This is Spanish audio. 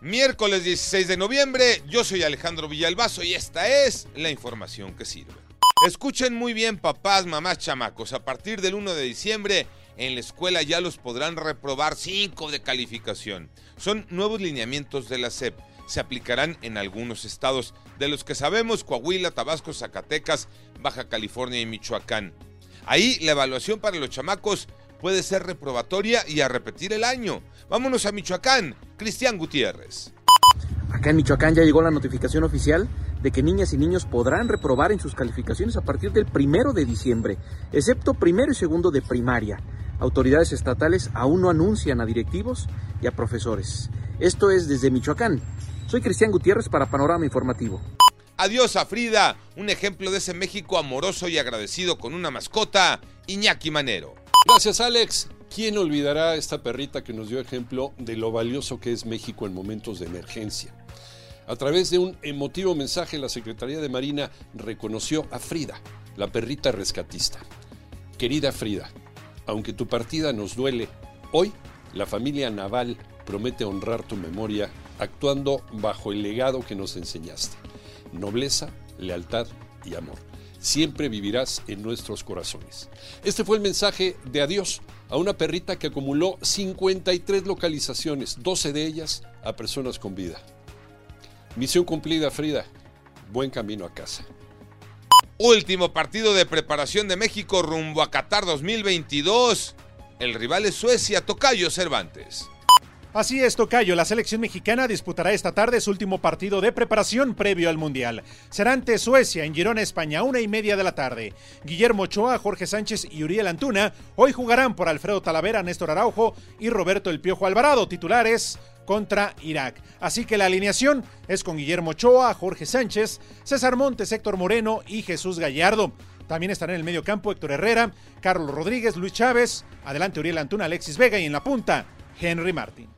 Miércoles 16 de noviembre, yo soy Alejandro Villalbazo y esta es la información que sirve. Escuchen muy bien papás, mamás, chamacos, a partir del 1 de diciembre en la escuela ya los podrán reprobar 5 de calificación. Son nuevos lineamientos de la SEP. Se aplicarán en algunos estados, de los que sabemos Coahuila, Tabasco, Zacatecas, Baja California y Michoacán. Ahí la evaluación para los chamacos puede ser reprobatoria y a repetir el año. Vámonos a Michoacán. Cristian Gutiérrez. Acá en Michoacán ya llegó la notificación oficial de que niñas y niños podrán reprobar en sus calificaciones a partir del primero de diciembre, excepto primero y segundo de primaria. Autoridades estatales aún no anuncian a directivos y a profesores. Esto es desde Michoacán. Soy Cristian Gutiérrez para Panorama Informativo. Adiós a Frida, un ejemplo de ese México amoroso y agradecido con una mascota, Iñaki Manero. Gracias Alex. ¿Quién olvidará esta perrita que nos dio ejemplo de lo valioso que es México en momentos de emergencia? A través de un emotivo mensaje, la Secretaría de Marina reconoció a Frida, la perrita rescatista. Querida Frida, aunque tu partida nos duele, hoy la familia Naval promete honrar tu memoria actuando bajo el legado que nos enseñaste. Nobleza, lealtad y amor siempre vivirás en nuestros corazones. Este fue el mensaje de adiós a una perrita que acumuló 53 localizaciones, 12 de ellas a personas con vida. Misión cumplida, Frida. Buen camino a casa. Último partido de preparación de México rumbo a Qatar 2022. El rival es Suecia, Tocayo Cervantes. Así es, Tocayo. La selección mexicana disputará esta tarde su último partido de preparación previo al Mundial. Será ante Suecia en Girona, España, una y media de la tarde. Guillermo Ochoa, Jorge Sánchez y Uriel Antuna hoy jugarán por Alfredo Talavera, Néstor Araujo y Roberto El Piojo Alvarado, titulares contra Irak. Así que la alineación es con Guillermo Ochoa, Jorge Sánchez, César Montes, Héctor Moreno y Jesús Gallardo. También estarán en el medio campo Héctor Herrera, Carlos Rodríguez, Luis Chávez, adelante Uriel Antuna, Alexis Vega y en la punta Henry Martín.